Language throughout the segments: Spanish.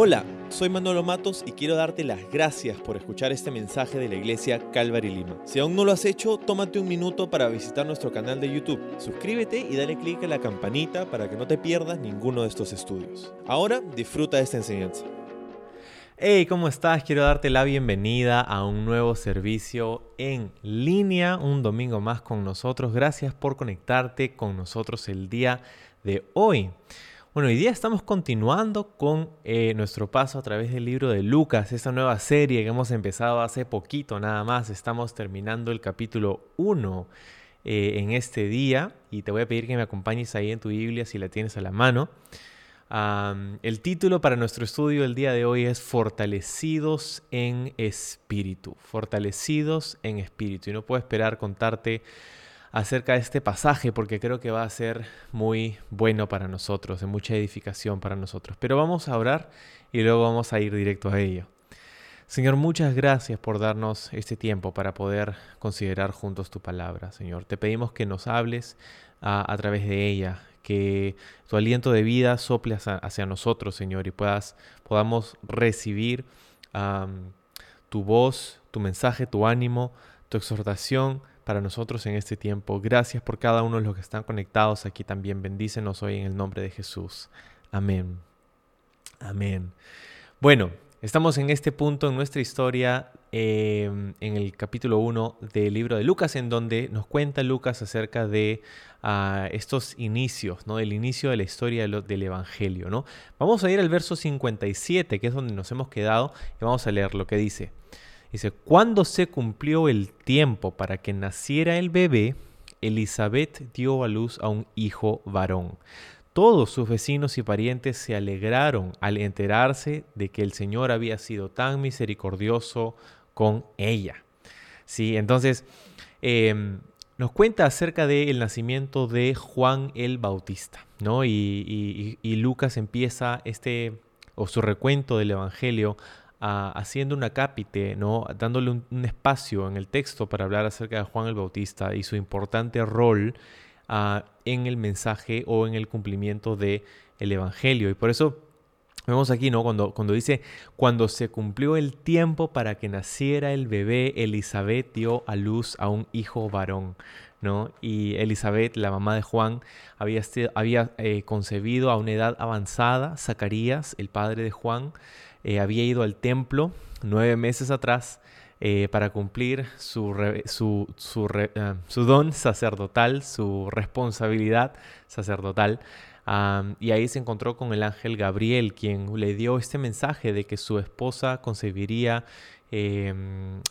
Hola, soy Manolo Matos y quiero darte las gracias por escuchar este mensaje de la iglesia Calvary Lima. Si aún no lo has hecho, tómate un minuto para visitar nuestro canal de YouTube. Suscríbete y dale clic a la campanita para que no te pierdas ninguno de estos estudios. Ahora disfruta de esta enseñanza. Hey, ¿cómo estás? Quiero darte la bienvenida a un nuevo servicio en línea, un domingo más con nosotros. Gracias por conectarte con nosotros el día de hoy. Bueno, hoy día estamos continuando con eh, nuestro paso a través del libro de Lucas, esta nueva serie que hemos empezado hace poquito nada más. Estamos terminando el capítulo 1 eh, en este día y te voy a pedir que me acompañes ahí en tu Biblia si la tienes a la mano. el título para nuestro estudio el día de hoy es Fortalecidos en Espíritu. Fortalecidos en Espíritu. Y no puedo esperar contarte acerca de este pasaje porque creo que va a ser muy bueno para nosotros, de mucha edificación para nosotros. Pero vamos a orar y luego vamos a ir directo a ello. Señor, muchas gracias por darnos este tiempo para poder considerar juntos tu palabra, Señor. Te pedimos que nos hables a, través de ella, que tu aliento de vida sople hacia, nosotros, Señor, y puedas, podamos recibir tu voz, tu mensaje, tu ánimo, tu exhortación para nosotros en este tiempo. Gracias por cada uno de los que están conectados aquí también. Bendícenos hoy en el nombre de Jesús. Amén. Amén. Bueno, estamos en este punto en nuestra historia, em, en el capítulo 1 del libro de Lucas, en donde nos cuenta Lucas acerca de ah, estos inicios, ¿no? Del inicio de la historia del, Evangelio, ¿no? Vamos a ir al verso 57, que es donde nos hemos quedado, y vamos a leer lo que dice. Dice, cuando se cumplió el tiempo para que naciera el bebé, Elizabeth dio a luz a un hijo varón. Todos sus vecinos y parientes se alegraron al enterarse de que el Señor había sido tan misericordioso con ella. Sí, entonces em, nos cuenta acerca del nacimiento de Juan el Bautista, ¿no? Y, y Lucas empieza este, o su recuento del Evangelio haciendo un acápite, ¿no? dándole un, espacio en el texto para hablar acerca de Juan el Bautista y su importante rol ah, en el mensaje o en el cumplimiento del el Evangelio. Y por eso vemos aquí, ¿no? Cuando, cuando dice, cuando se cumplió el tiempo para que naciera el bebé, Elizabeth dio a luz a un hijo varón. ¿no? Y Elizabeth, la mamá de Juan, había, había eh, concebido a una edad avanzada, Zacarías, el padre de Juan, eh, había ido al templo nueve meses atrás eh, para cumplir su, su, ah, su, don sacerdotal, su responsabilidad sacerdotal. y ahí se encontró con el ángel Gabriel, quien le dio este mensaje de que su esposa concebiría em,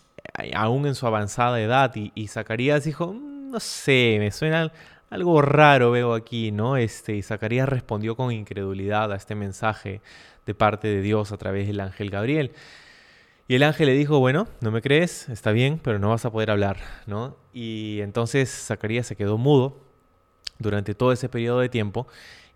aún en su avanzada edad. Y, y Zacarías dijo, mm, no sé, me suena algo raro veo aquí, ¿no? Este, y Zacarías respondió con incredulidad a este mensaje de parte de Dios a través del ángel Gabriel. Y el ángel le dijo, bueno, no me crees, está bien, pero no vas a poder hablar, ¿no? Y entonces Zacarías se quedó mudo durante todo ese periodo de tiempo.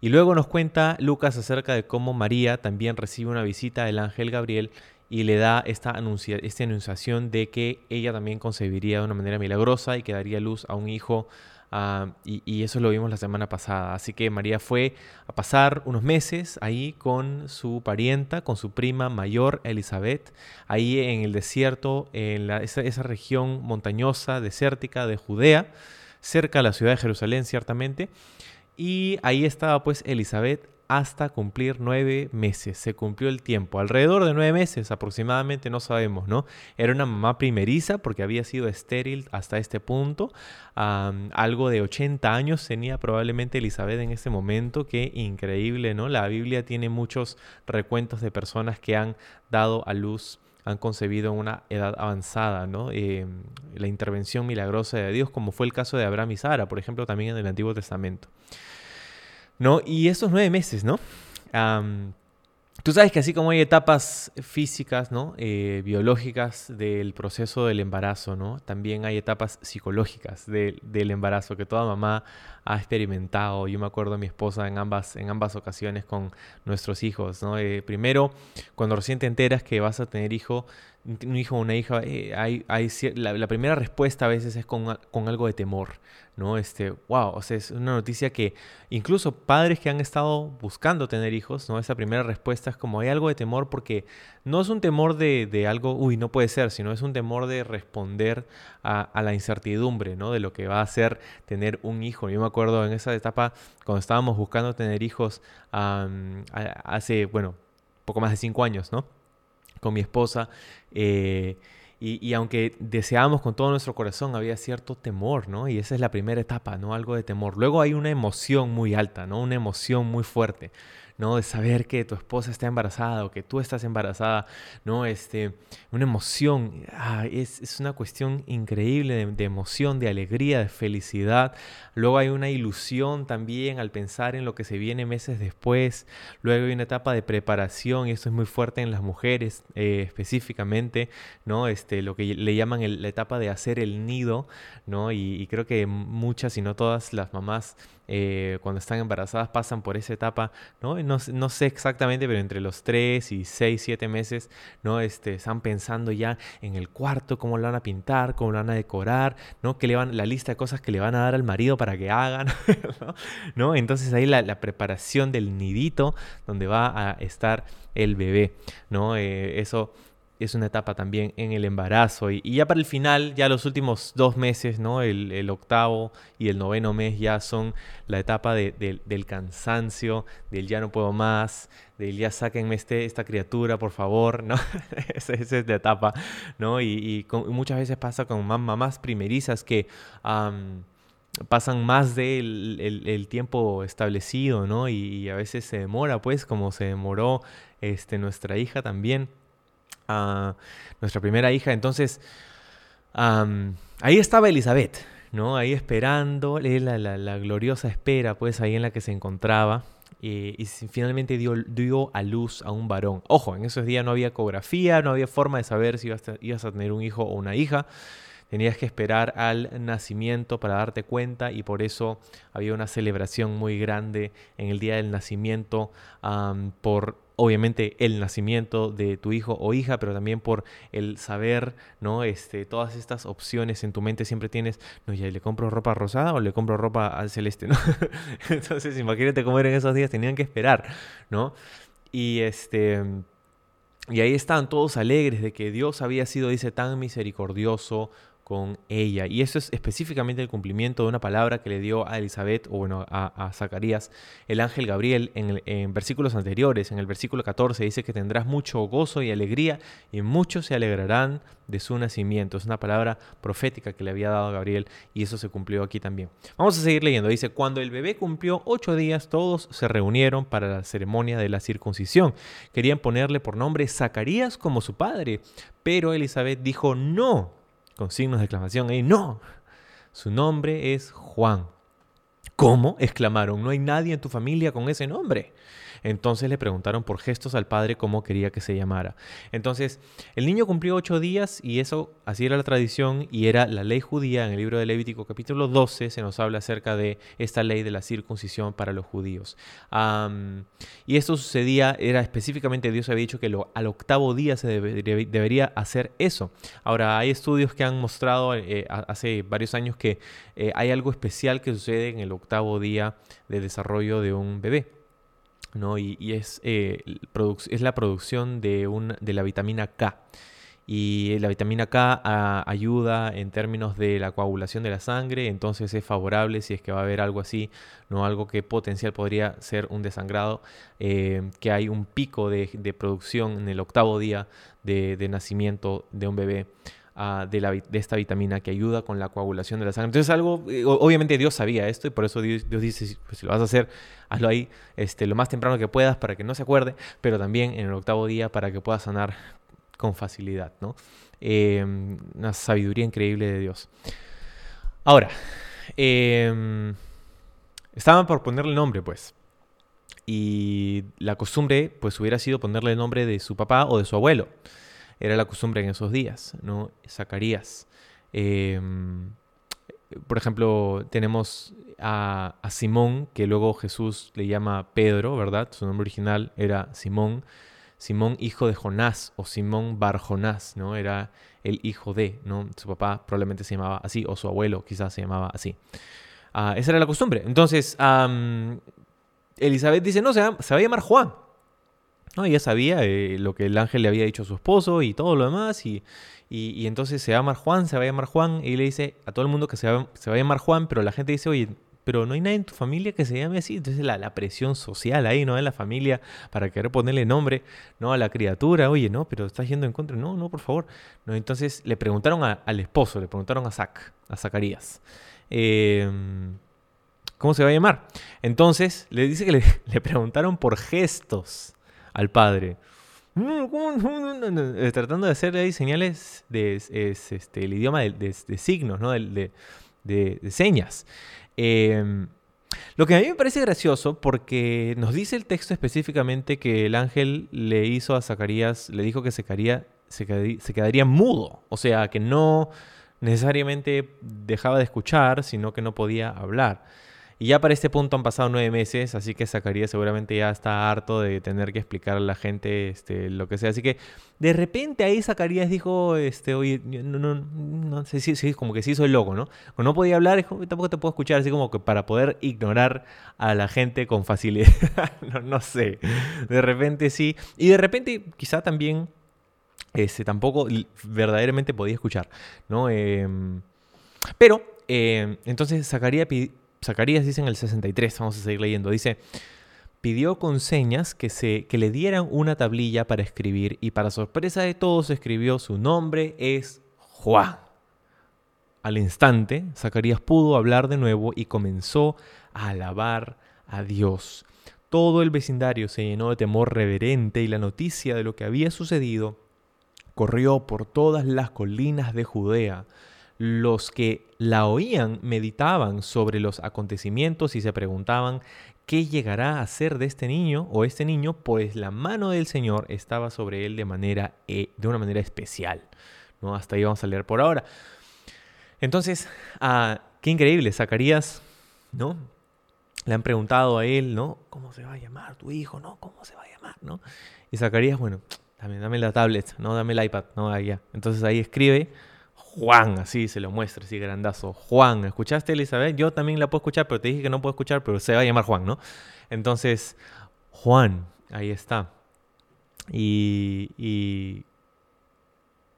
Y luego nos cuenta Lucas acerca de cómo María también recibe una visita del ángel Gabriel y le da esta, esta anunciación de que ella también concebiría de una manera milagrosa y que daría luz a un hijo Ah, y, eso lo vimos la semana pasada. Así que María fue a pasar unos meses ahí con su parienta, con su prima mayor Elizabeth, ahí en el desierto, en esa, región montañosa, desértica de Judea, cerca de la ciudad de Jerusalén, ciertamente. Y ahí estaba pues Elizabeth hasta cumplir nueve meses. Se cumplió el tiempo, alrededor de nueve meses aproximadamente, no sabemos, ¿no? Era una mamá primeriza porque había sido estéril hasta este punto. algo de 80 años tenía probablemente Elizabeth en este momento. Qué increíble, ¿no? La Biblia tiene muchos recuentos de personas que han dado a luz han concebido en una edad avanzada, ¿no? Eh, la intervención milagrosa de Dios, como fue el caso de Abraham y Sara, por ejemplo, también en el Antiguo Testamento. ¿No? Y estos nueve meses, ¿no? tú sabes que así como hay etapas físicas, ¿no? Eh, biológicas del proceso del embarazo, ¿no? También hay etapas psicológicas del embarazo que toda mamá ha experimentado. Yo me acuerdo de mi esposa en ambas, en ambas ocasiones con nuestros hijos, ¿no? Eh, primero, cuando recién te enteras que vas a tener hijo, un hijo o una hija, eh, hay, hay, la, primera respuesta a veces es con, con, algo de temor, ¿no? Este, wow, o sea, es una noticia que incluso padres que han estado buscando tener hijos, ¿no? Esa primera respuesta es como hay algo de temor porque no es un temor de, de algo, uy, no puede ser, sino es un temor de responder a, a, la incertidumbre, ¿no? De lo que va a ser tener un hijo. Yo me acuerdo en esa etapa, cuando estábamos buscando tener hijos, hace, bueno, poco más de cinco años, ¿no? con mi esposa. Eh, y, aunque deseábamos con todo nuestro corazón, había cierto temor, ¿no? Y esa es la primera etapa, ¿no? Algo de temor. Luego hay una emoción muy alta, ¿no? Una emoción muy fuerte. ¿No? De saber que tu esposa está embarazada o que tú estás embarazada, ¿no? Este, una emoción, ah, es, una cuestión increíble de, emoción, de alegría, de felicidad. Luego hay una ilusión también al pensar en lo que se viene meses después. Luego hay una etapa de preparación y esto es muy fuerte en las mujeres eh, específicamente, ¿no? Este, lo que le llaman la etapa de hacer el nido, ¿no? y creo que muchas, si no todas las mamás eh, cuando están embarazadas pasan por esa etapa, ¿no? ¿no? Sé exactamente, pero entre los 3 y 6, 7 meses, ¿no? Este, están pensando ya en el cuarto, cómo lo van a pintar, cómo lo van a decorar, ¿no? Que le van, la lista de cosas que le van a dar al marido para que hagan, ¿no? Entonces ahí la, preparación del nidito donde va a estar el bebé, ¿no? Eh, eso es una etapa también en el embarazo. Y, ya para el final, ya los últimos dos meses, ¿no? El, octavo y el noveno mes ya son la etapa del cansancio, del ya no puedo más, del ya sáquenme este, esta criatura, por favor, ¿no? esa, es la etapa, ¿no? Y, muchas veces pasa con mamás primerizas que... pasan más del el, tiempo establecido, ¿no? Y, a veces se demora, pues, como se demoró este, nuestra hija también nuestra primera hija. Entonces, ahí estaba Elizabeth, ¿no? Ahí esperando, la, la, gloriosa espera, pues ahí en la que se encontraba. Y, finalmente dio, dio, a luz a un varón. Ojo, en esos días no había ecografía, no había forma de saber si ibas a, ibas a tener un hijo o una hija. Tenías que esperar al nacimiento para darte cuenta y por eso había una celebración muy grande en el día del nacimiento por obviamente el nacimiento de tu hijo o hija, pero también por el saber, ¿no? Este, todas estas opciones en tu mente siempre tienes, no, ya le compro ropa rosada o le compro ropa al celeste, ¿no? Entonces, imagínate cómo eran esos días, tenían que esperar, ¿no? Y este y ahí estaban todos alegres de que Dios había sido, dice, tan misericordioso con ella. Y eso es específicamente el cumplimiento de una palabra que le dio a Elizabeth, o bueno, a, Zacarías, el ángel Gabriel en, en, versículos anteriores. En el versículo 14 dice que tendrás mucho gozo y alegría y muchos se alegrarán de su nacimiento. Es una palabra profética que le había dado a Gabriel y eso se cumplió aquí también. Vamos a seguir leyendo. Dice, cuando el bebé cumplió ocho días, todos se reunieron para la ceremonia de la circuncisión. Querían ponerle por nombre Zacarías como su padre, pero Elizabeth dijo, no con signos de exclamación ahí, no, su nombre es Juan. ¿Cómo? exclamaron, no hay nadie en tu familia con ese nombre. Entonces le preguntaron por gestos al padre cómo quería que se llamara. Entonces, el niño cumplió ocho días y eso, así era la tradición y era la ley judía. En el libro de Levítico capítulo 12 se nos habla acerca de esta ley de la circuncisión para los judíos. y esto sucedía, era específicamente Dios había dicho que al octavo día se debería hacer eso. Ahora, hay estudios que han mostrado eh, hace varios años que eh, hay algo especial que sucede en el octavo día de desarrollo de un bebé. ¿No? Y, es, eh, es la producción de, un, de la vitamina K. Y la vitamina K ah, ayuda en términos de la coagulación de la sangre, entonces es favorable si es que va a haber algo así, no algo que potencial podría ser un desangrado, eh, que hay un pico de, producción en el octavo día de, de nacimiento de un bebé. Ah, de, esta vitamina que ayuda con la coagulación de la sangre. Entonces algo, eh, obviamente Dios sabía esto y por eso Dios, dice, pues, si lo vas a hacer, hazlo ahí este, lo más temprano que puedas para que no se acuerde, pero también en el octavo día para que puedas sanar con facilidad, ¿no? Em, una sabiduría increíble de Dios. Ahora, em, estaban por ponerle nombre, pues. Y la costumbre, pues, hubiera sido ponerle el nombre de su papá o de su abuelo. Era la costumbre en esos días, ¿no? Zacarías. Em, por ejemplo, tenemos a, Simón, que luego Jesús le llama Pedro, ¿verdad? Su nombre original era Simón. Simón hijo de Jonás o Simón Bar Jonás, ¿no? Era el hijo de, ¿no? Su papá probablemente se llamaba así o su abuelo quizás se llamaba así. Ah, esa era la costumbre. Entonces, Elizabeth dice, no, se va, se va a llamar Juan. No, ella sabía eh, lo que el ángel le había dicho a su esposo y todo lo demás. Y, y, entonces se va a llamar Juan, se va a llamar Juan. Y le dice a todo el mundo que se va, se va a llamar Juan, pero la gente dice, oye, pero no hay nadie en tu familia que se llame así. Entonces la, la, presión social ahí, ¿no? En la familia para querer ponerle nombre, ¿no? A la criatura. Oye, no, pero estás yendo en contra. No, no, por favor. No, entonces le preguntaron al esposo, le preguntaron a Zac, a Zacarías. Em, ¿Cómo se va a llamar? Entonces le dice que le, le preguntaron por gestos al padre. Tratando de hacer ahí señales de este, el idioma de, signos, ¿no? de, señas. Em, lo que a mí me parece gracioso porque nos dice el texto específicamente que el ángel le hizo a Zacarías, le dijo que se se quedaría mudo, o sea, que no necesariamente dejaba de escuchar, sino que no podía hablar. Y ya para este punto han pasado nueve meses, así que Zacarías seguramente ya está harto de tener que explicar a la gente este, lo que sea. Así que de repente ahí Zacarías dijo, este, oye, no, no, no sé si sí, como que sí soy loco, ¿no? Cuando no podía hablar, tampoco te puedo escuchar, así como que para poder ignorar a la gente con facilidad. no, no sé. De repente sí. Y de repente quizá también este, tampoco verdaderamente podía escuchar, ¿no? Em, pero, em, entonces Zacarías Zacarías dice en el 63, vamos a seguir leyendo, dice, pidió con señas que, se, que le dieran una tablilla para escribir y para sorpresa de todos escribió su nombre es Juan. Al instante, Zacarías pudo hablar de nuevo y comenzó a alabar a Dios. Todo el vecindario se llenó de temor reverente y la noticia de lo que había sucedido corrió por todas las colinas de Judea los que la oían meditaban sobre los acontecimientos y se preguntaban qué llegará a ser de este niño o este niño, pues la mano del Señor estaba sobre él de manera eh, de una manera especial. ¿no? Hasta ahí vamos a leer por ahora. Entonces, ah, qué increíble, Zacarías, ¿no? Le han preguntado a él, ¿no? ¿Cómo se va a llamar tu hijo? ¿No? ¿Cómo se va a llamar? ¿No? Y Zacarías, bueno, dame, dame la tablet, ¿no? Dame el iPad, ¿no? Ahí Entonces ahí escribe Juan, así se lo muestra, así grandazo. Juan, ¿escuchaste Elizabeth? Yo también la puedo escuchar, pero te dije que no puedo escuchar, pero se va a llamar Juan, ¿no? Entonces, Juan, ahí está. Y,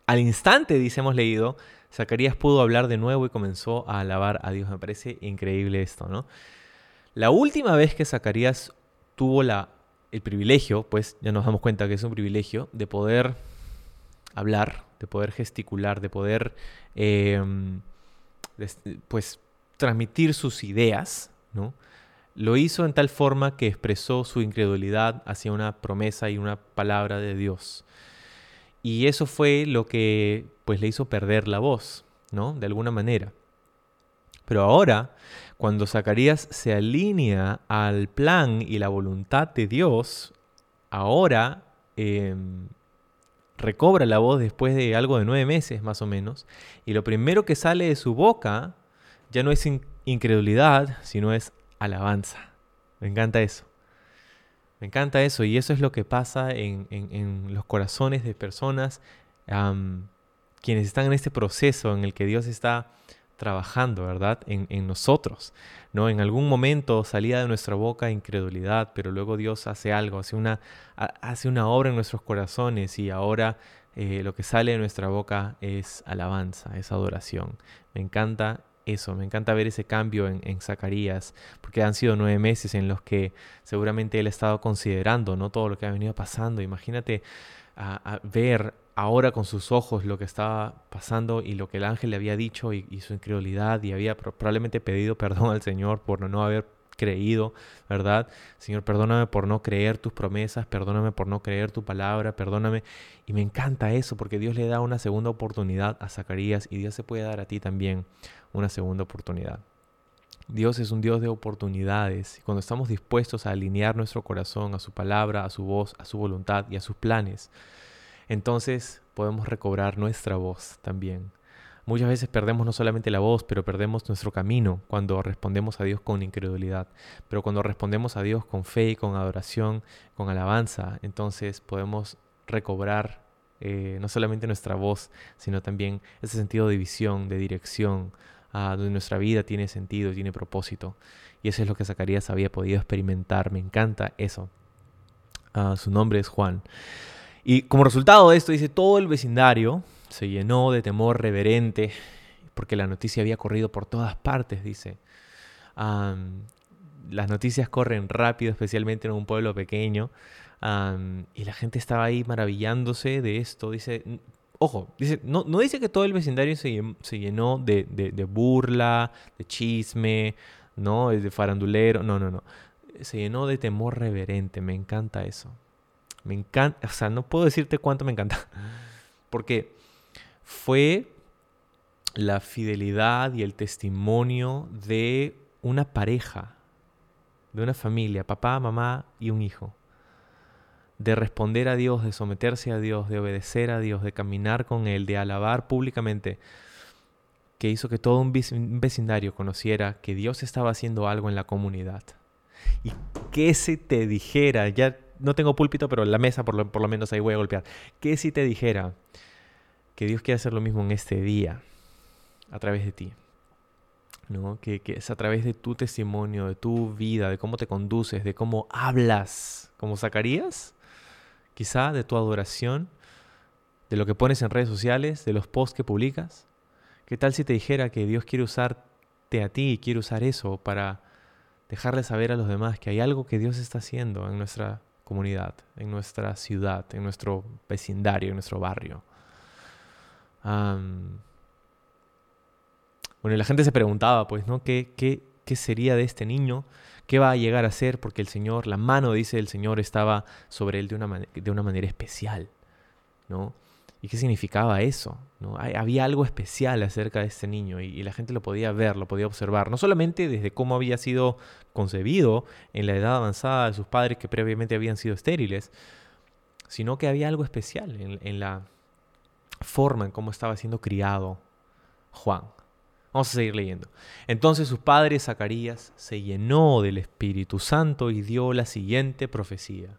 al instante, dice, hemos leído, Zacarías pudo hablar de nuevo y comenzó a alabar a Dios. Me parece increíble esto, ¿no? La última vez que Zacarías tuvo el privilegio, pues ya nos damos cuenta que es un privilegio, de poder hablar, de poder gesticular, de poder em, pues transmitir sus ideas, ¿no? Lo hizo en tal forma que expresó su incredulidad hacia una promesa y una palabra de Dios. Y eso fue lo que pues le hizo perder la voz, ¿no? De alguna manera. Pero ahora, cuando Zacarías se alinea al plan y la voluntad de Dios, ahora em, recobra la voz después de algo de nueve meses más o menos, y lo primero que sale de su boca ya no es incredulidad, sino es alabanza. Me encanta eso. Me encanta eso, y eso es lo que pasa en, los corazones de personas quienes están en este proceso en el que Dios está trabajando, ¿verdad? En, nosotros, ¿no? En algún momento salía de nuestra boca incredulidad, pero luego Dios hace algo, hace una, hace una obra en nuestros corazones y ahora eh, lo que sale de nuestra boca es alabanza, es adoración. Me encanta eso, me encanta ver ese cambio en, Zacarías, porque han sido nueve meses en los que seguramente él ha estado considerando, ¿no? Todo lo que ha venido pasando. Imagínate a, ver ahora con sus ojos lo que estaba pasando y lo que el ángel le había dicho y, su incredulidad y había probablemente pedido perdón al Señor por no haber creído, ¿verdad? Señor, perdóname por no creer tus promesas, perdóname por no creer tu palabra, perdóname. Y me encanta eso porque Dios le da una segunda oportunidad a Zacarías y Dios se puede dar a ti también una segunda oportunidad. Dios es un Dios de oportunidades y cuando estamos dispuestos a alinear nuestro corazón a su palabra, a su voz, a su voluntad y a sus planes, entonces podemos recobrar nuestra voz también. Muchas veces perdemos no solamente la voz, pero perdemos nuestro camino cuando respondemos a Dios con incredulidad. Pero cuando respondemos a Dios con fe, con adoración, con alabanza, entonces podemos recobrar eh, no solamente nuestra voz, sino también ese sentido de visión, de dirección, ah, donde nuestra vida tiene sentido, tiene propósito. Y eso es lo que Zacarías había podido experimentar. Me encanta eso. Ah, su nombre es Juan. Y como resultado de esto, dice, todo el vecindario se llenó de temor reverente porque la noticia había corrido por todas partes, dice. las noticias corren rápido, especialmente en un pueblo pequeño. y la gente estaba ahí maravillándose de esto. Dice, ojo, dice, no, no dice que todo el vecindario se, llenó de, de, burla, de chisme, ¿no? De farandulero. No, no, no. Se llenó de temor reverente. Me encanta eso. Me encanta, o sea, no puedo decirte cuánto me encanta. Porque fue la fidelidad y el testimonio de una pareja, de una familia, papá, mamá y un hijo. De responder a Dios, de someterse a Dios, de obedecer a Dios, de caminar con Él, de alabar públicamente, que hizo que todo un vecindario conociera que Dios estaba haciendo algo en la comunidad. Y que se te dijera, ya no tengo púlpito, pero la mesa por lo, por lo menos ahí voy a golpear, que si te dijera que Dios quiere hacer lo mismo en este día, a través de ti. ¿no? Que, que, es a través de tu testimonio, de tu vida, de cómo te conduces, de cómo hablas, como Zacarías, quizá de tu adoración, de lo que pones en redes sociales, de los posts que publicas. ¿Qué tal si te dijera que Dios quiere usarte a ti quiere usar eso para dejarle saber a los demás que hay algo que Dios está haciendo en nuestra comunidad, en nuestra ciudad, en nuestro vecindario, en nuestro barrio? bueno, la gente se preguntaba, pues, ¿no? ¿Qué, qué, qué sería de este niño? ¿Qué va a llegar a ser? Porque el Señor, la mano, dice el Señor, estaba sobre él de una, de una manera especial, ¿no? ¿Y qué significaba eso? ¿no? Había algo especial acerca de este niño y, la gente lo podía ver, lo podía observar, no solamente desde cómo había sido concebido en la edad avanzada de sus padres que previamente habían sido estériles, sino que había algo especial en, en la, forma en cómo estaba siendo criado Juan. Vamos a seguir leyendo. Entonces su padre Zacarías se llenó del Espíritu Santo y dio la siguiente profecía.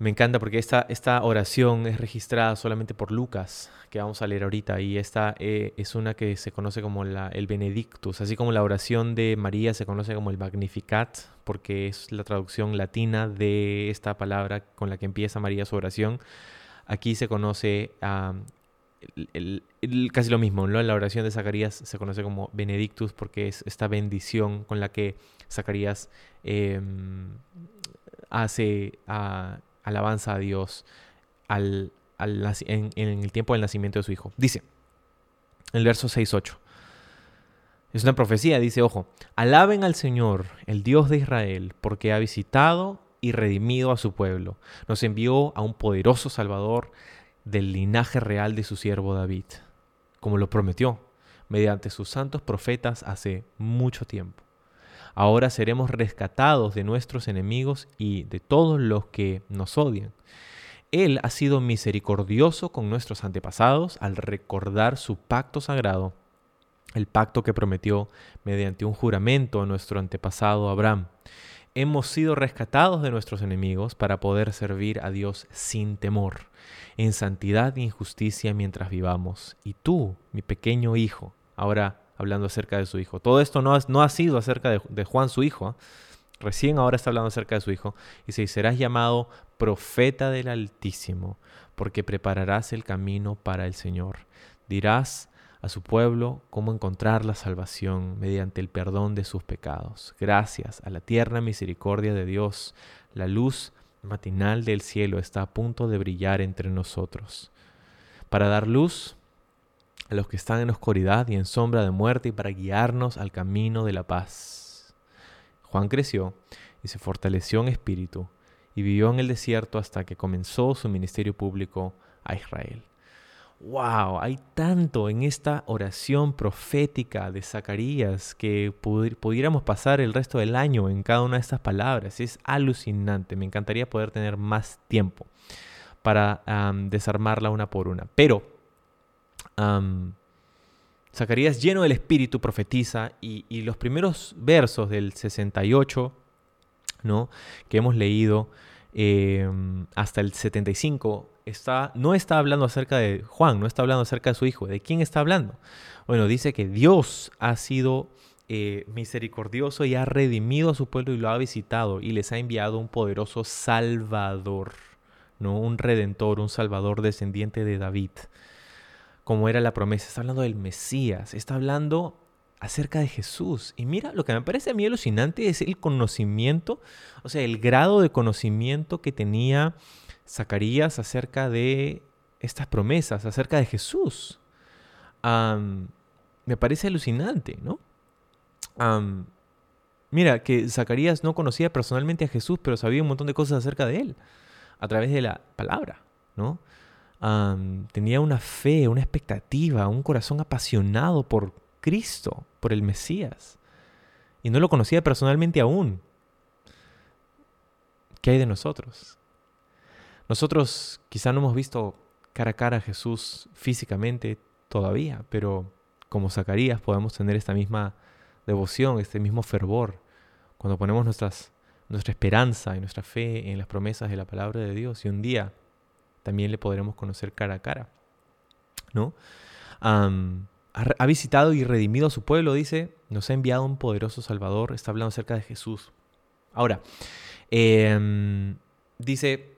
Me encanta porque esta, esta oración es registrada solamente por Lucas, que vamos a leer ahorita, y esta eh, es una que se conoce como la, el Benedictus, así como la oración de María se conoce como el Magnificat, porque es la traducción latina de esta palabra con la que empieza María su oración. Aquí se conoce casi lo mismo, ¿no? La oración de Zacarías se conoce como Benedictus porque es esta bendición con la que Zacarías em, hace alabanza a Dios al, en, en, el tiempo del nacimiento de su hijo. Dice, el verso 6-8. Es una profecía, dice, ojo, alaben al Señor, el Dios de Israel, porque ha visitado y redimido a su pueblo. Nos envió a un poderoso Salvador del linaje real de su siervo David, como lo prometió mediante sus santos profetas hace mucho tiempo. Ahora seremos rescatados de nuestros enemigos y de todos los que nos odian. Él ha sido misericordioso con nuestros antepasados al recordar su pacto sagrado, el pacto que prometió mediante un juramento a nuestro antepasado Abraham hemos sido rescatados de nuestros enemigos para poder servir a Dios sin temor, en santidad e injusticia mientras vivamos. Y tú, mi pequeño hijo, ahora hablando acerca de su hijo, todo esto no, no ha sido acerca de, Juan su hijo, recién ahora está hablando acerca de su hijo, y se serás llamado profeta del Altísimo, porque prepararás el camino para el Señor. Dirás, a su pueblo cómo encontrar la salvación mediante el perdón de sus pecados. Gracias a la tierna misericordia de Dios, la luz matinal del cielo está a punto de brillar entre nosotros, para dar luz a los que están en oscuridad y en sombra de muerte y para guiarnos al camino de la paz. Juan creció y se fortaleció en espíritu y vivió en el desierto hasta que comenzó su ministerio público a Israel wow, hay tanto en esta oración profética de Zacarías que pudiéramos pasar el resto del año en cada una de estas palabras. Es alucinante. Me encantaría poder tener más tiempo para desarmarla una por una. Pero Zacarías lleno del Espíritu profetiza y, los primeros versos del 68, ¿no? que hemos leído em, hasta el 75, está, no está hablando acerca de Juan, no está hablando acerca de su hijo. ¿De quién está hablando? Bueno, dice que Dios ha sido eh, misericordioso y ha redimido a su pueblo y lo ha visitado y les ha enviado un poderoso Salvador, ¿no? un redentor, un Salvador descendiente de David como era la promesa. Está hablando del Mesías, está hablando acerca de Jesús. Y mira, lo que me parece a mí alucinante es el conocimiento, o sea, el grado de conocimiento que tenía Zacarías acerca de estas promesas, acerca de Jesús. me parece alucinante, ¿no? mira, que Zacarías no conocía personalmente a Jesús, pero sabía un montón de cosas acerca de él, a través de la palabra, ¿no? Tenía una fe, una expectativa, un corazón apasionado por Cristo, por el Mesías. Y no lo conocía personalmente aún. ¿Qué hay de nosotros? Nosotros quizá no hemos visto cara a cara a Jesús físicamente todavía, pero como Zacarías podemos tener esta misma devoción, este mismo fervor, cuando ponemos nuestra esperanza y nuestra fe en las promesas de la palabra de Dios y un día también le podremos conocer cara a cara. ¿no? ha, visitado y redimido a su pueblo, dice, nos ha enviado un poderoso Salvador, está hablando acerca de Jesús. Ahora, em, dice,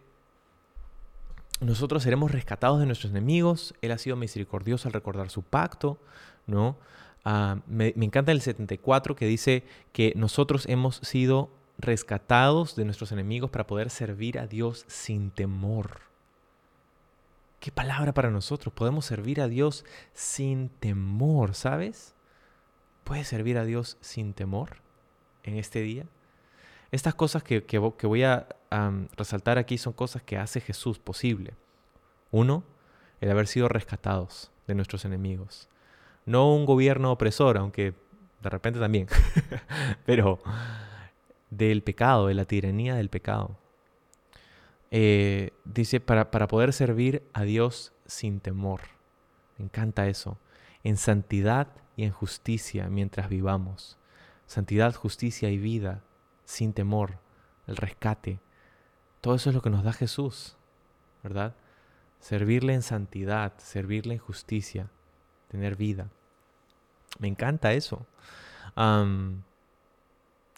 nosotros seremos rescatados de nuestros enemigos, Él ha sido misericordioso al recordar su pacto, ¿no? me, me encanta el 74 que dice que nosotros hemos sido rescatados de nuestros enemigos para poder servir a Dios sin temor. Qué palabra para nosotros. Podemos servir a Dios sin temor, ¿sabes? ¿Puedes servir a Dios sin temor en este día? Estas cosas que, voy a resaltar aquí son cosas que hace Jesús posible. Uno, el haber sido rescatados de nuestros enemigos. No un gobierno opresor, aunque de repente también, pero del pecado, de la tiranía del pecado. Eh, dice, para, para poder servir a Dios sin temor. Me encanta eso. En santidad y en justicia mientras vivamos. Santidad, justicia y vida sin temor. El rescate. Todo eso es lo que nos da Jesús, ¿verdad? Servirle en santidad, servirle en justicia, tener vida. Me encanta eso.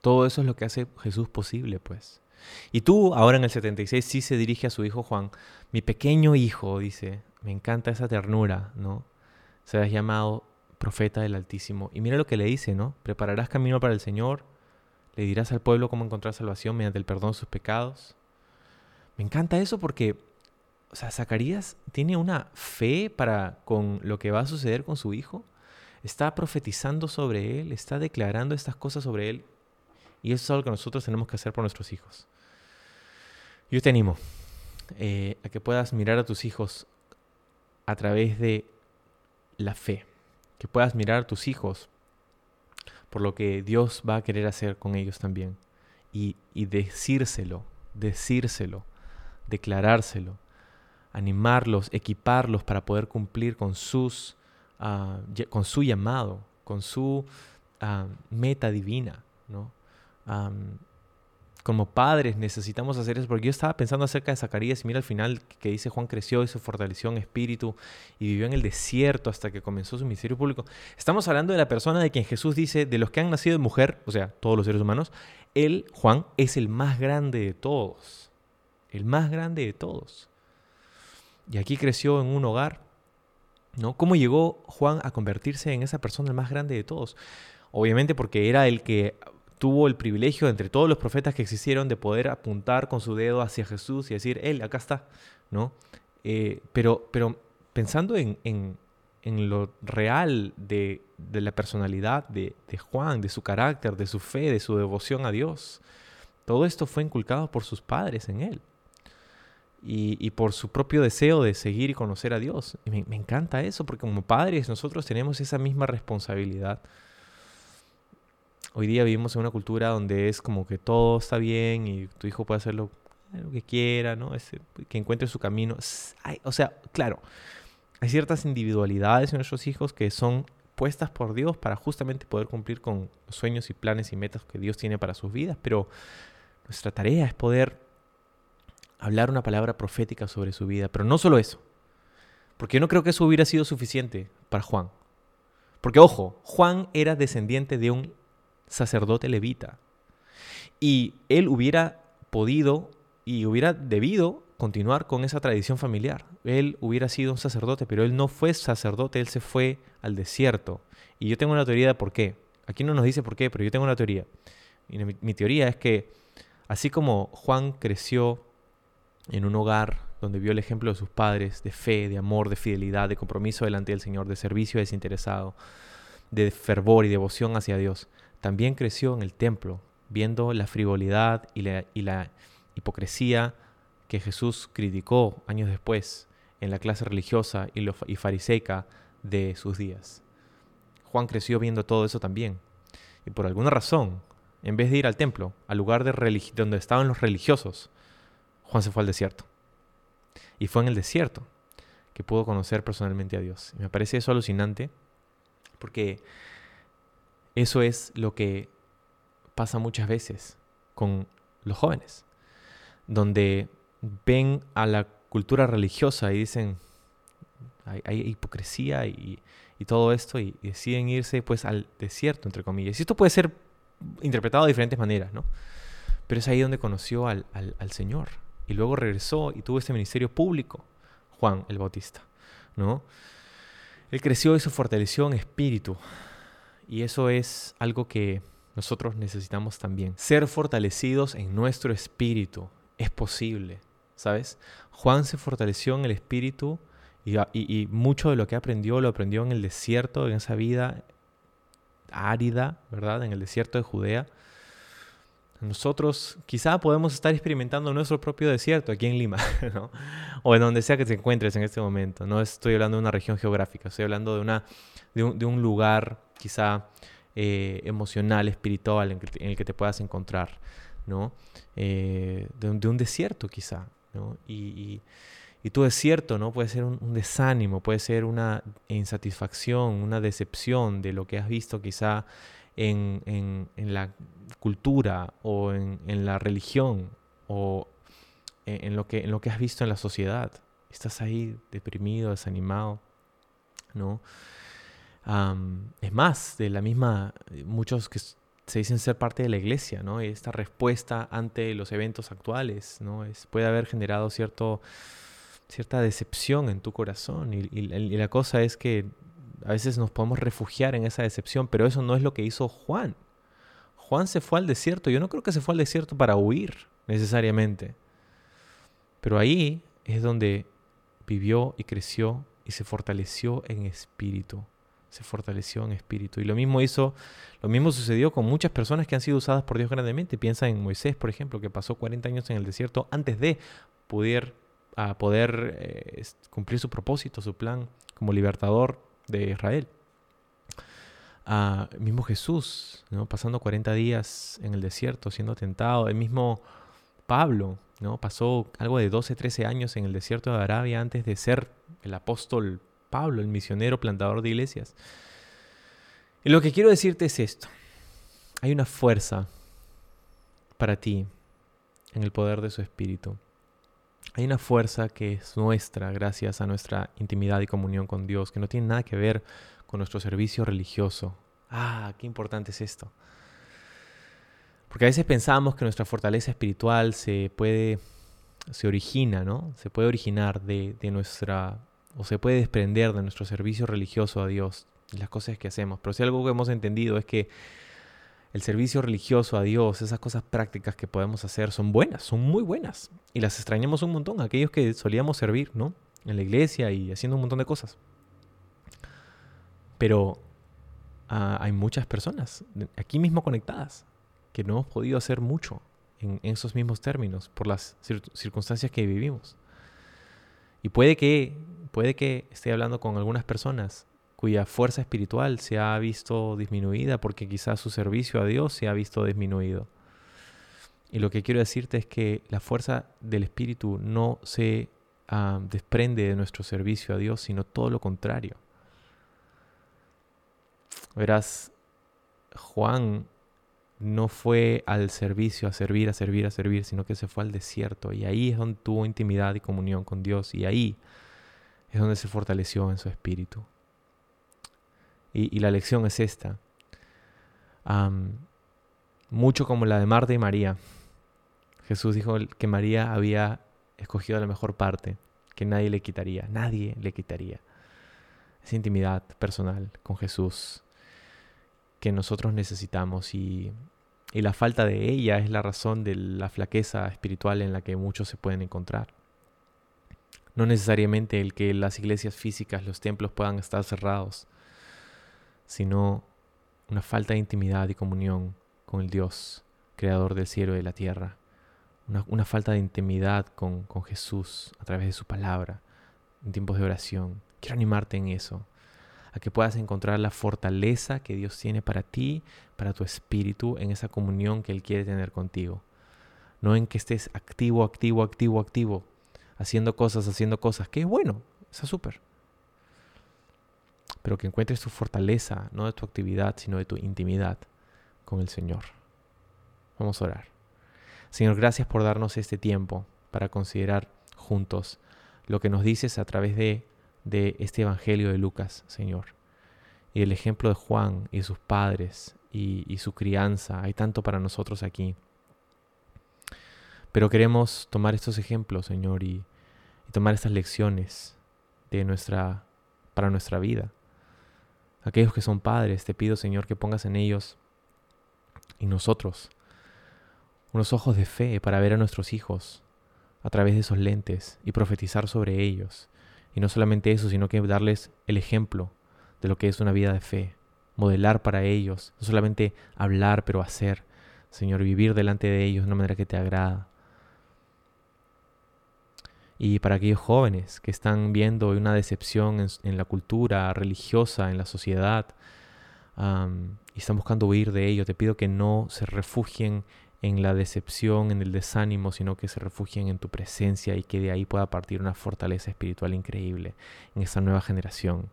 todo eso es lo que hace Jesús posible, pues. Y tú, ahora en el 76, sí se dirige a su hijo Juan. Mi pequeño hijo, dice, me encanta esa ternura, ¿no? Serás llamado profeta del Altísimo. Y mira lo que le dice, ¿no? Prepararás camino para el Señor, le dirás al pueblo cómo encontrar salvación mediante el perdón de sus pecados. Me encanta eso porque, o sea, Zacarías tiene una fe para con lo que va a suceder con su hijo. Está profetizando sobre él, está declarando estas cosas sobre él. Y eso es algo que nosotros tenemos que hacer por nuestros hijos. Yo te animo eh, a que puedas mirar a tus hijos a través de la fe, que puedas mirar a tus hijos por lo que Dios va a querer hacer con ellos también y, decírselo, decírselo, declarárselo, animarlos, equiparlos para poder cumplir con, sus, ah, con su llamado, con su ah, meta divina, ¿no? Como padres necesitamos hacer eso, porque yo estaba pensando acerca de Zacarías y mira al final que dice Juan creció y se fortaleció en espíritu y vivió en el desierto hasta que comenzó su ministerio público. Estamos hablando de la persona de quien Jesús dice, de los que han nacido de mujer, o sea, todos los seres humanos, él, Juan, es el más grande de todos, el más grande de todos. Y aquí creció en un hogar, ¿no? ¿Cómo llegó Juan a convertirse en esa persona el más grande de todos? Obviamente porque era el que tuvo el privilegio entre todos los profetas que existieron de poder apuntar con su dedo hacia Jesús y decir, Él, acá está, ¿no? Eh, pero, pero pensando en, en, en lo real de, de la personalidad de, de, Juan, de su carácter, de su fe, de su devoción a Dios, todo esto fue inculcado por sus padres en él. Y, y por su propio deseo de seguir y conocer a Dios. Y me, me encanta eso, porque como padres nosotros tenemos esa misma responsabilidad hoy día vivimos en una cultura donde es como que todo está bien y tu hijo puede hacer lo, que quiera, ¿no? que encuentre su camino. o sea, claro, hay ciertas individualidades en nuestros hijos que son puestas por Dios para justamente poder cumplir con sueños y planes y metas que Dios tiene para sus vidas, pero nuestra tarea es poder hablar una palabra profética sobre su vida, pero no solo eso, porque yo no creo que eso hubiera sido suficiente para Juan. Porque ojo, Juan era descendiente de un sacerdote levita y él hubiera podido y hubiera debido continuar con esa tradición familiar. Él hubiera sido un sacerdote, pero él no fue sacerdote, él se fue al desierto. Y yo tengo una teoría de por qué. Aquí no nos dice por qué, pero yo tengo una teoría. Y mi, teoría es que así como Juan creció en un hogar donde vio el ejemplo de sus padres, de fe, de amor, de fidelidad, de compromiso delante del Señor, de servicio desinteresado, de fervor y devoción hacia Dios, también creció en el templo, viendo la frivolidad y la, hipocresía que Jesús criticó años después en la clase religiosa y, y fariseica de sus días. Juan creció viendo todo eso también. Y por alguna razón, en vez de ir al templo, al lugar de donde estaban los religiosos, Juan se fue al desierto. Y fue en el desierto que pudo conocer personalmente a Dios. Me parece eso alucinante porque eso es lo que pasa muchas veces con los jóvenes, donde ven a la cultura religiosa y dicen, hay, hipocresía y, todo esto, y, deciden irse pues al desierto, entre comillas. Y esto puede ser interpretado de diferentes maneras, ¿no? Pero es ahí donde conoció al, al, Señor. Y luego regresó y tuvo este ministerio público, Juan el Bautista, ¿no? Él creció y se fortaleció en espíritu. Y eso es algo que nosotros necesitamos también. Ser fortalecidos en nuestro espíritu es posible. ¿sabes? Juan se fortaleció en el espíritu y, mucho de lo que aprendió lo aprendió en el desierto, en esa vida árida, ¿verdad? En el desierto de Judea. Nosotros quizá podemos estar experimentando nuestro propio desierto aquí en Lima, ¿no? O en donde sea que te encuentres en este momento. No estoy hablando de una región geográfica, estoy hablando de, una, de, un, lugar quizá eh, emocional, espiritual en, el que te puedas encontrar, ¿no? Eh, de, un desierto quizá. Y, tu desierto, ¿no? Puede ser un, desánimo, puede ser una insatisfacción, una decepción de lo que has visto quizá en, la cultura o en, la religión o en, lo que, en lo que has visto en la sociedad. Estás ahí deprimido, desanimado, ¿no? Es más, de la misma, muchos que se dicen ser parte de la iglesia, ¿no? Esta respuesta ante los eventos actuales, ¿no? Es, puede haber generado cierto, cierta decepción en tu corazón y, la cosa es que a veces nos podemos refugiar en esa decepción, pero eso no es lo que hizo Juan. Juan se fue al desierto. Yo no creo que se fue al desierto para huir necesariamente. Pero ahí es donde vivió y creció y se fortaleció en espíritu se fortaleció en espíritu. Y lo mismo hizo, lo mismo sucedió con muchas personas que han sido usadas por Dios grandemente. Piensa en Moisés, por ejemplo, que pasó 40 años en el desierto antes de poder, a poder eh, cumplir su propósito, su plan como libertador de Israel. mismo Jesús, ¿no? pasando 40 días en el desierto, siendo tentado. El mismo Pablo, ¿no? pasó algo de 12, 13 años en el desierto de Arabia antes de ser el apóstol Pablo, el misionero plantador de iglesias. Y lo que quiero decirte es esto. Hay una fuerza para ti en el poder de su espíritu. Hay una fuerza que es nuestra gracias a nuestra intimidad y comunión con Dios, que no tiene nada que ver con nuestro servicio religioso. Ah, qué importante es esto. Porque a veces pensamos que nuestra fortaleza espiritual se puede, se origina, ¿no? Se puede originar de, de nuestra o se puede desprender de nuestro servicio religioso a Dios y las cosas que hacemos. Pero si algo que hemos entendido es que el servicio religioso a Dios, esas cosas prácticas que podemos hacer son buenas, son muy buenas. Y las extrañamos un montón, aquellos que solíamos servir, ¿no? En la iglesia y haciendo un montón de cosas. Pero ah, hay muchas personas aquí mismo conectadas que no hemos podido hacer mucho en, en esos mismos términos por las circunstancias que vivimos. Y puede que puede que esté hablando con algunas personas cuya fuerza espiritual se ha visto disminuida porque quizás su servicio a Dios se ha visto disminuido. Y lo que quiero decirte es que la fuerza del Espíritu no se ah, desprende de nuestro servicio a Dios, sino todo lo contrario. Verás, Juan no fue al servicio, a servir, a servir, a servir, sino que se fue al desierto. Y ahí es donde tuvo intimidad y comunión con Dios. Y ahí es donde se fortaleció en su espíritu. Y, la lección es esta. mucho como la de Marta y María. Jesús dijo que María había escogido la mejor parte, que nadie le quitaría, nadie le quitaría. Esa intimidad personal con Jesús que nosotros necesitamos y, y la falta de ella es la razón de la flaqueza espiritual en la que muchos se pueden encontrar. No necesariamente el que las iglesias físicas, los templos puedan estar cerrados, sino una falta de intimidad y comunión con el Dios, creador del cielo y de la tierra. Una, falta de intimidad con, con Jesús a través de su palabra, en tiempos de oración. Quiero animarte en eso a que puedas encontrar la fortaleza que Dios tiene para ti, para tu espíritu, en esa comunión que Él quiere tener contigo. No en que estés activo, activo, activo, activo, haciendo cosas, haciendo cosas, que es bueno, está súper. Pero que encuentres tu fortaleza, no de tu actividad, sino de tu intimidad con el Señor. Vamos a orar. Señor, gracias por darnos este tiempo para considerar juntos lo que nos dices a través de de este Evangelio de Lucas, Señor. Y el ejemplo de Juan y sus padres y, su crianza. Hay tanto para nosotros aquí. Pero queremos tomar estos ejemplos, Señor, y, tomar estas lecciones de nuestra, para nuestra vida. Aquellos que son padres, te pido, Señor, que pongas en ellos y nosotros unos ojos de fe para ver a nuestros hijos a través de esos lentes y profetizar sobre ellos y no solamente eso, sino que darles el ejemplo de lo que es una vida de fe, modelar para ellos, no solamente hablar, pero hacer, Señor, vivir delante de ellos de una manera que te agrada. Y para aquellos jóvenes que están viendo una decepción en, la cultura religiosa, en la sociedad, y están buscando huir de ello, te pido que no se refugien en la decepción, en el desánimo, sino que se refugien en tu presencia y que de ahí pueda partir una fortaleza espiritual increíble en esta nueva generación.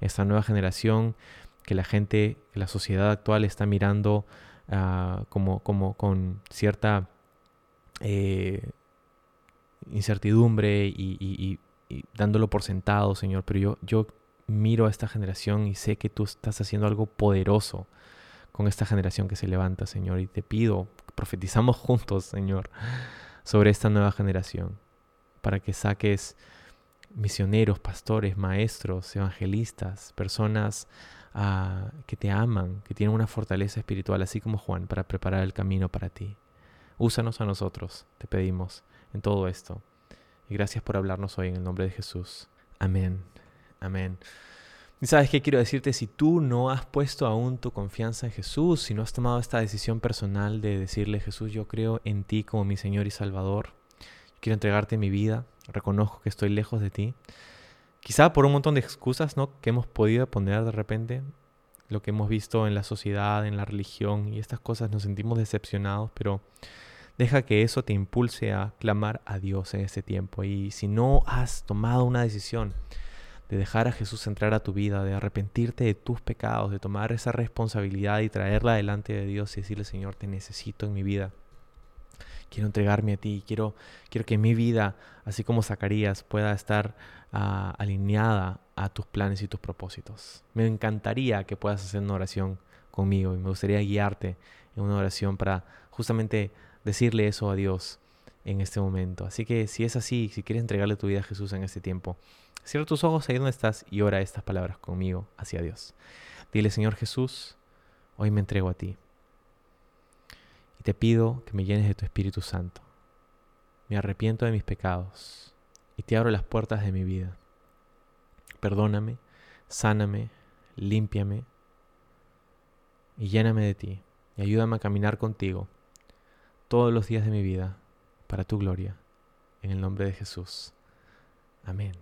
Esta nueva generación que la gente, la sociedad actual está mirando ah, como, como con cierta eh, incertidumbre y, dándolo por sentado, Señor. Pero yo, yo miro a esta generación y sé que tú estás haciendo algo poderoso con esta generación que se levanta, Señor. Y te pido profetizamos juntos, Señor, sobre esta nueva generación, para que saques misioneros, pastores, maestros, evangelistas, personas ah, que te aman, que tienen una fortaleza espiritual, así como Juan, para preparar el camino para ti. Úsanos a nosotros, te pedimos, en todo esto. Y gracias por hablarnos hoy en el nombre de Jesús. Amén. Amén. Y sabes qué quiero decirte, si tú no has puesto aún tu confianza en Jesús, si no has tomado esta decisión personal de decirle, Jesús, yo creo en ti como mi Señor y Salvador, quiero entregarte mi vida, reconozco que estoy lejos de ti, quizá por un montón de excusas ¿no? que hemos podido poner de repente, lo que hemos visto en la sociedad, en la religión y estas cosas nos sentimos decepcionados, pero deja que eso te impulse a clamar a Dios en este tiempo. Y si no has tomado una decisión, de dejar a Jesús entrar a tu vida, de arrepentirte de tus pecados, de tomar esa responsabilidad y traerla delante de Dios y decirle, Señor, te necesito en mi vida. Quiero entregarme a ti, quiero, quiero que mi vida, así como Zacarías, pueda estar ah, alineada a tus planes y tus propósitos. Me encantaría que puedas hacer una oración conmigo y me gustaría guiarte en una oración para justamente decirle eso a Dios en este momento. Así que si es así, si quieres entregarle tu vida a Jesús en este tiempo, Cierra tus ojos ahí donde estás y ora estas palabras conmigo hacia Dios. Dile, Señor Jesús, hoy me entrego a ti. Y te pido que me llenes de tu Espíritu Santo. Me arrepiento de mis pecados y te abro las puertas de mi vida. Perdóname, sáname, límpiame y lléname de ti. Y ayúdame a caminar contigo todos los días de mi vida para tu gloria. En el nombre de Jesús. Amén.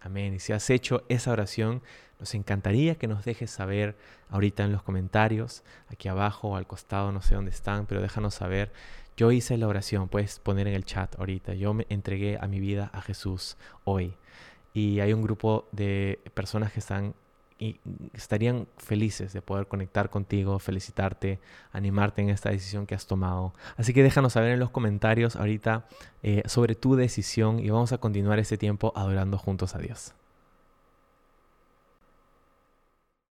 Amén. Y si has hecho esa oración, nos encantaría que nos dejes saber ahorita en los comentarios, aquí abajo o al costado, no sé dónde están, pero déjanos saber. Yo hice la oración, puedes poner en el chat ahorita. Yo me entregué a mi vida a Jesús hoy. Y hay un grupo de personas que están y estarían felices de poder conectar contigo, felicitarte, animarte en esta decisión que has tomado. Así que déjanos saber en los comentarios ahorita eh, sobre tu decisión y vamos a continuar este tiempo adorando juntos a Dios.